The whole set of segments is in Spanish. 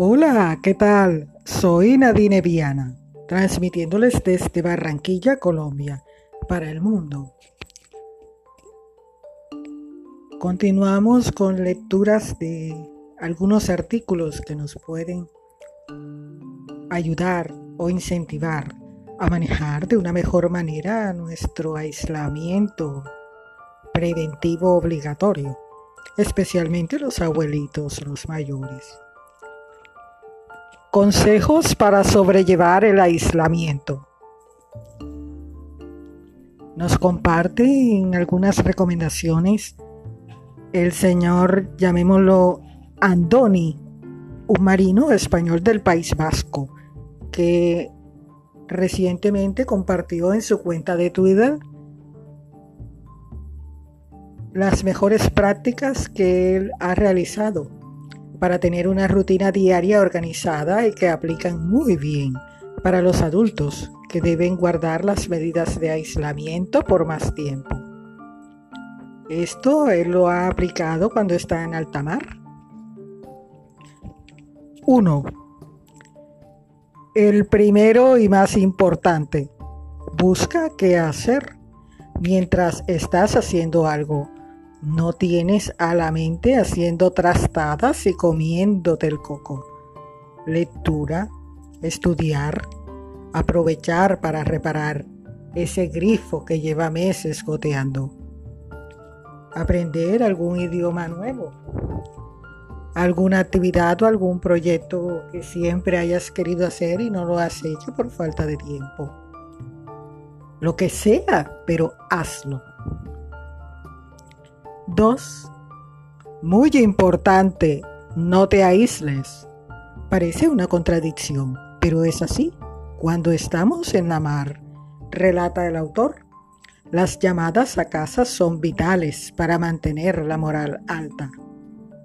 Hola, ¿qué tal? Soy Nadine Viana, transmitiéndoles desde Barranquilla, Colombia, para el mundo. Continuamos con lecturas de algunos artículos que nos pueden ayudar o incentivar a manejar de una mejor manera nuestro aislamiento preventivo obligatorio, especialmente los abuelitos, los mayores. Consejos para sobrellevar el aislamiento. Nos comparte en algunas recomendaciones el señor, llamémoslo Andoni, un marino español del País Vasco, que recientemente compartió en su cuenta de Twitter las mejores prácticas que él ha realizado para tener una rutina diaria organizada y que aplican muy bien para los adultos que deben guardar las medidas de aislamiento por más tiempo. Esto él lo ha aplicado cuando está en alta mar. 1. El primero y más importante. Busca qué hacer mientras estás haciendo algo. No tienes a la mente haciendo trastadas y comiéndote el coco. Lectura, estudiar, aprovechar para reparar ese grifo que lleva meses goteando aprender algún idioma nuevo, alguna actividad o algún proyecto que siempre hayas querido hacer y no lo has hecho por falta de tiempo. Lo que sea, pero hazlo. Dos, muy importante, no te aísles. Parece una contradicción, pero es así. Cuando estamos en la mar, relata el autor, las llamadas a casa son vitales para mantener la moral alta.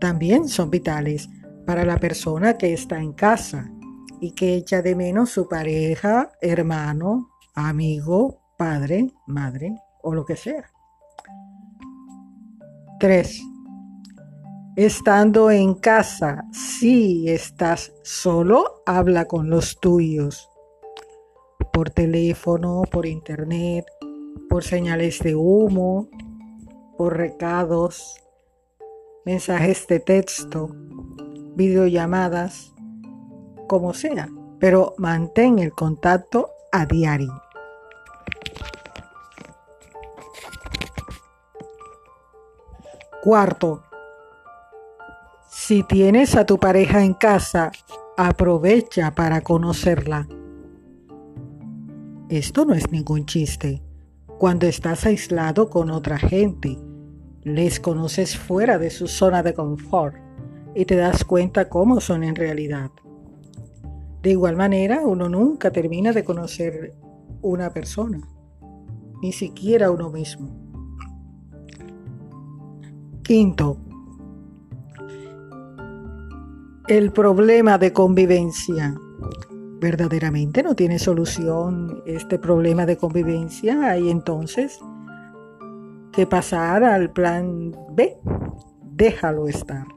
También son vitales para la persona que está en casa y que echa de menos su pareja, hermano, amigo, padre, madre o lo que sea. 3. Estando en casa, si estás solo, habla con los tuyos. Por teléfono, por internet, por señales de humo, por recados, mensajes de texto, videollamadas, como sea, pero mantén el contacto a diario. Cuarto, si tienes a tu pareja en casa, aprovecha para conocerla. Esto no es ningún chiste cuando estás aislado con otra gente. Les conoces fuera de su zona de confort y te das cuenta cómo son en realidad. De igual manera, uno nunca termina de conocer una persona, ni siquiera uno mismo. Quinto, el problema de convivencia verdaderamente no tiene solución este problema de convivencia, hay entonces que pasar al plan B. Déjalo estar.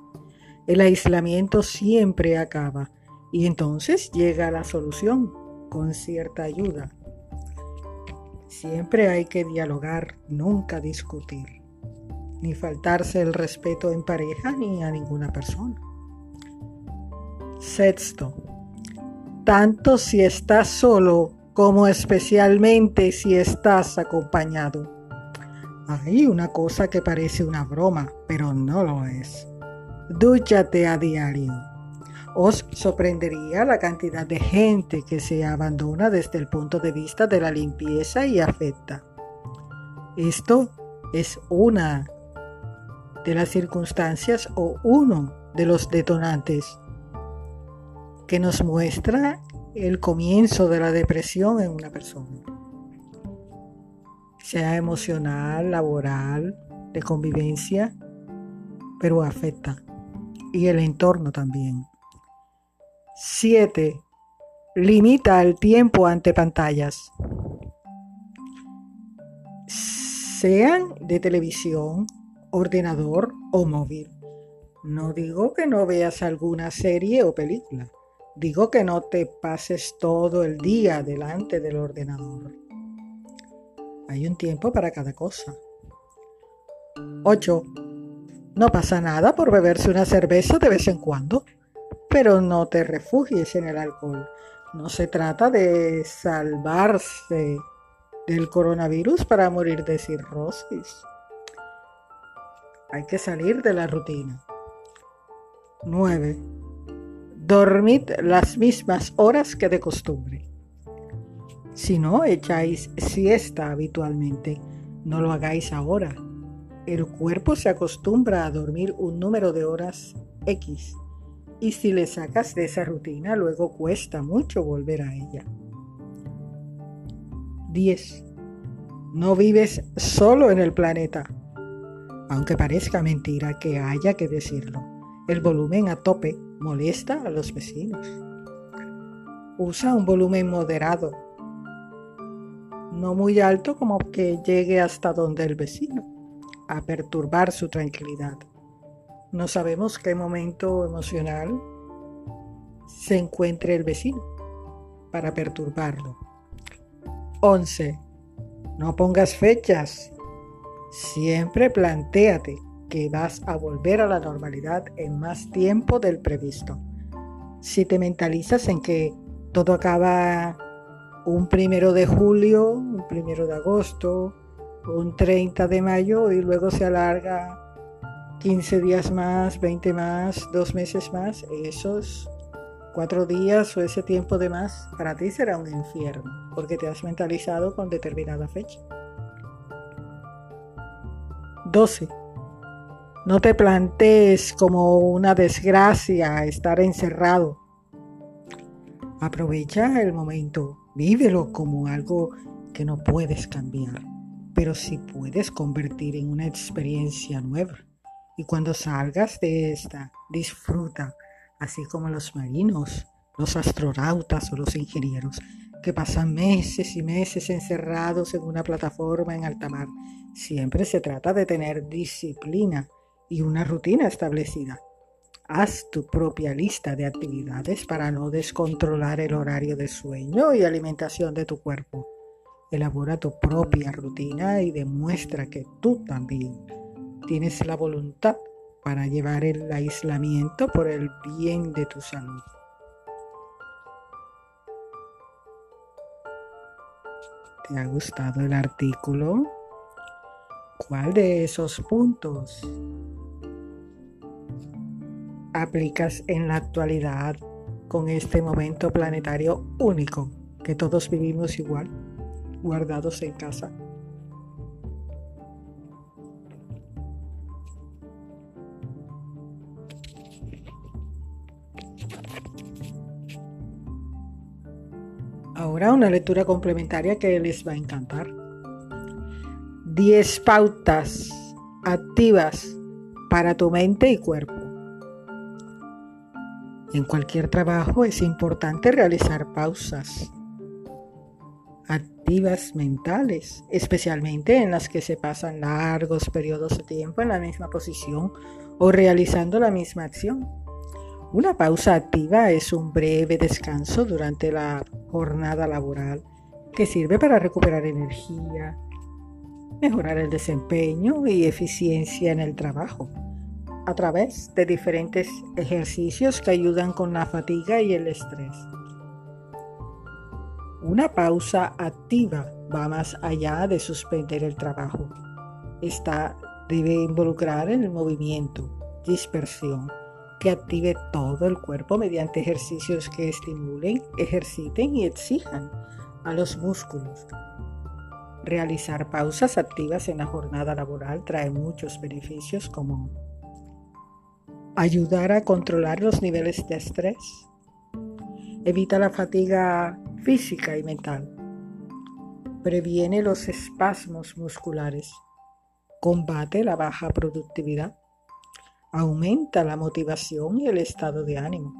El aislamiento siempre acaba y entonces llega la solución con cierta ayuda. Siempre hay que dialogar, nunca discutir, ni faltarse el respeto en pareja ni a ninguna persona. Sexto, tanto si estás solo como especialmente si estás acompañado. Hay una cosa que parece una broma, pero no lo es. Dúchate a diario. Os sorprendería la cantidad de gente que se abandona desde el punto de vista de la limpieza y afecta. Esto es una de las circunstancias o uno de los detonantes que nos muestra el comienzo de la depresión en una persona, sea emocional, laboral, de convivencia, pero afecta. Y el entorno también. 7. Limita el tiempo ante pantallas. Sean de televisión ordenador o móvil. No digo que no veas alguna serie o película. Digo que no te pases todo el día delante del ordenador. Hay un tiempo para cada cosa. 8. No pasa nada por beberse una cerveza de vez en cuando, pero no te refugies en el alcohol. No se trata de salvarse del coronavirus para morir de cirrosis. Hay que salir de la rutina. 9. Dormid las mismas horas que de costumbre. Si no echáis siesta habitualmente, no lo hagáis ahora. El cuerpo se acostumbra a dormir un número de horas X y si le sacas de esa rutina, luego cuesta mucho volver a ella. 10. No vives solo en el planeta. Aunque parezca mentira que haya que decirlo, el volumen a tope molesta a los vecinos. Usa un volumen moderado, no muy alto como que llegue hasta donde el vecino, a perturbar su tranquilidad. No sabemos qué momento emocional se encuentre el vecino para perturbarlo. 11. No pongas fechas. Siempre plantéate que vas a volver a la normalidad en más tiempo del previsto. Si te mentalizas en que todo acaba un primero de julio, un primero de agosto, un 30 de mayo y luego se alarga 15 días más, 20 más, dos meses más, esos cuatro días o ese tiempo de más para ti será un infierno, porque te has mentalizado con determinada fecha. 12. No te plantees como una desgracia estar encerrado. Aprovecha el momento, vívelo como algo que no puedes cambiar, pero sí puedes convertir en una experiencia nueva. Y cuando salgas de esta, disfruta, así como los marinos, los astronautas o los ingenieros, que pasan meses y meses encerrados en una plataforma en alta mar. Siempre se trata de tener disciplina y una rutina establecida. Haz tu propia lista de actividades para no descontrolar el horario de sueño y alimentación de tu cuerpo. Elabora tu propia rutina y demuestra que tú también tienes la voluntad para llevar el aislamiento por el bien de tu salud. ¿Te ha gustado el artículo? ¿Cuál de esos puntos aplicas en la actualidad con este momento planetario único que todos vivimos igual, guardados en casa? Ahora una lectura complementaria que les va a encantar. 10 pautas activas para tu mente y cuerpo. En cualquier trabajo es importante realizar pausas activas mentales, especialmente en las que se pasan largos periodos de tiempo en la misma posición o realizando la misma acción. Una pausa activa es un breve descanso durante la jornada laboral que sirve para recuperar energía, mejorar el desempeño y eficiencia en el trabajo a través de diferentes ejercicios que ayudan con la fatiga y el estrés. Una pausa activa va más allá de suspender el trabajo. Esta debe involucrar el movimiento, dispersión, que active todo el cuerpo mediante ejercicios que estimulen, ejerciten y exijan a los músculos. Realizar pausas activas en la jornada laboral trae muchos beneficios como ayudar a controlar los niveles de estrés, evita la fatiga física y mental, previene los espasmos musculares, combate la baja productividad, aumenta la motivación y el estado de ánimo.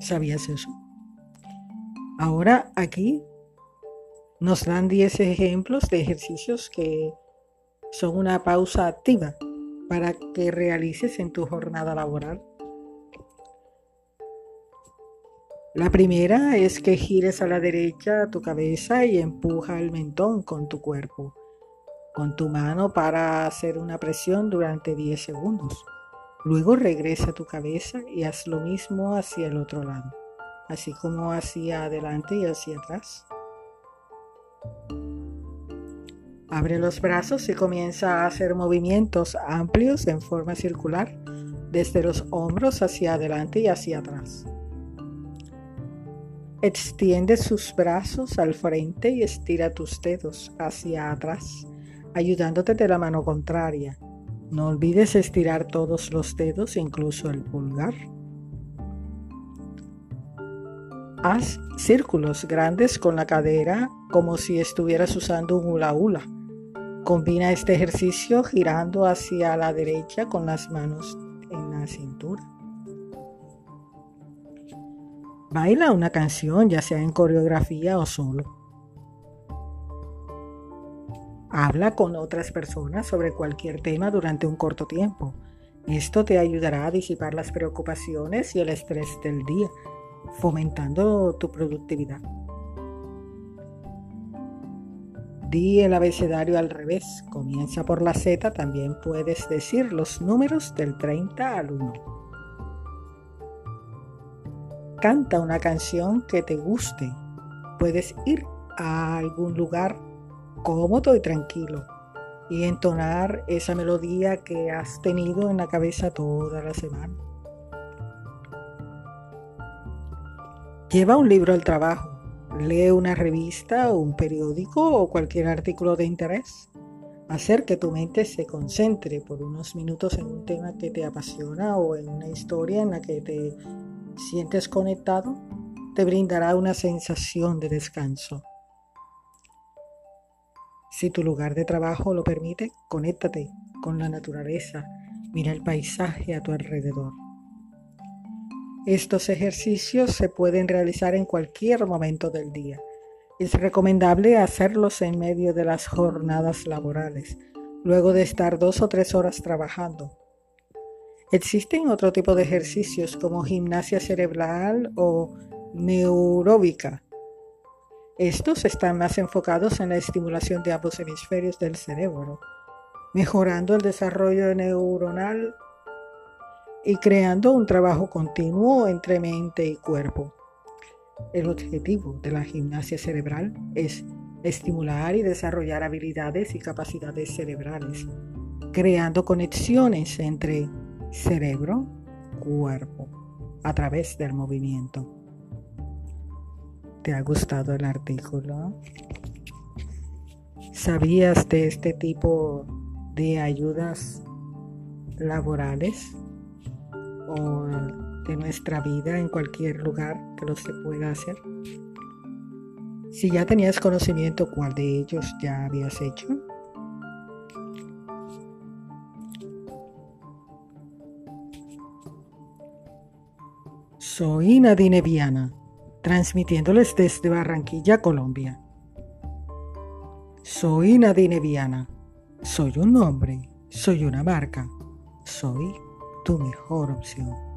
¿Sabías eso? Ahora aquí nos dan 10 ejemplos de ejercicios que son una pausa activa para que realices en tu jornada laboral. La primera es que gires a la derecha tu cabeza y empuja el mentón con tu cuerpo, con tu mano para hacer una presión durante 10 segundos. Luego regresa tu cabeza y haz lo mismo hacia el otro lado, así como hacia adelante y hacia atrás. Abre los brazos y comienza a hacer movimientos amplios en forma circular desde los hombros hacia adelante y hacia atrás. Extiende sus brazos al frente y estira tus dedos hacia atrás, ayudándote de la mano contraria. No olvides estirar todos los dedos, incluso el pulgar. Haz círculos grandes con la cadera como si estuvieras usando un hula hula Combina este ejercicio girando hacia la derecha con las manos en la cintura. Baila una canción, ya sea en coreografía o solo. Habla con otras personas sobre cualquier tema durante un corto tiempo. Esto te ayudará a disipar las preocupaciones y el estrés del día, fomentando tu productividad. Di el abecedario al revés, comienza por la Z, también puedes decir los números del 30 al 1. Canta una canción que te guste. Puedes ir a algún lugar cómodo y tranquilo y entonar esa melodía que has tenido en la cabeza toda la semana. Lleva un libro al trabajo Lee una revista un periódico o cualquier artículo de interés. Hacer que tu mente se concentre por unos minutos en un tema que te apasiona o en una historia en la que te sientes conectado te brindará una sensación de descanso. Si tu lugar de trabajo lo permite, conéctate con la naturaleza, mira el paisaje a tu alrededor. Estos ejercicios se pueden realizar en cualquier momento del día. Es recomendable hacerlos en medio de las jornadas laborales, luego de estar dos o tres horas trabajando. Existen otro tipo de ejercicios como gimnasia cerebral o neuróbica. Estos están más enfocados en la estimulación de ambos hemisferios del cerebro, mejorando el desarrollo neuronal y creando un trabajo continuo entre mente y cuerpo. El objetivo de la gimnasia cerebral es estimular y desarrollar habilidades y capacidades cerebrales, creando conexiones entre cerebro, cuerpo, a través del movimiento. ¿Te ha gustado el artículo? ¿Sabías de este tipo de ayudas laborales? o de nuestra vida en cualquier lugar que lo se pueda hacer. Si ya tenías conocimiento, ¿cuál de ellos ya habías hecho? Soy Nadine Viana, transmitiéndoles desde Barranquilla, Colombia. Soy Nadine Viana. Soy un nombre, soy una marca, soy tu mejor opción.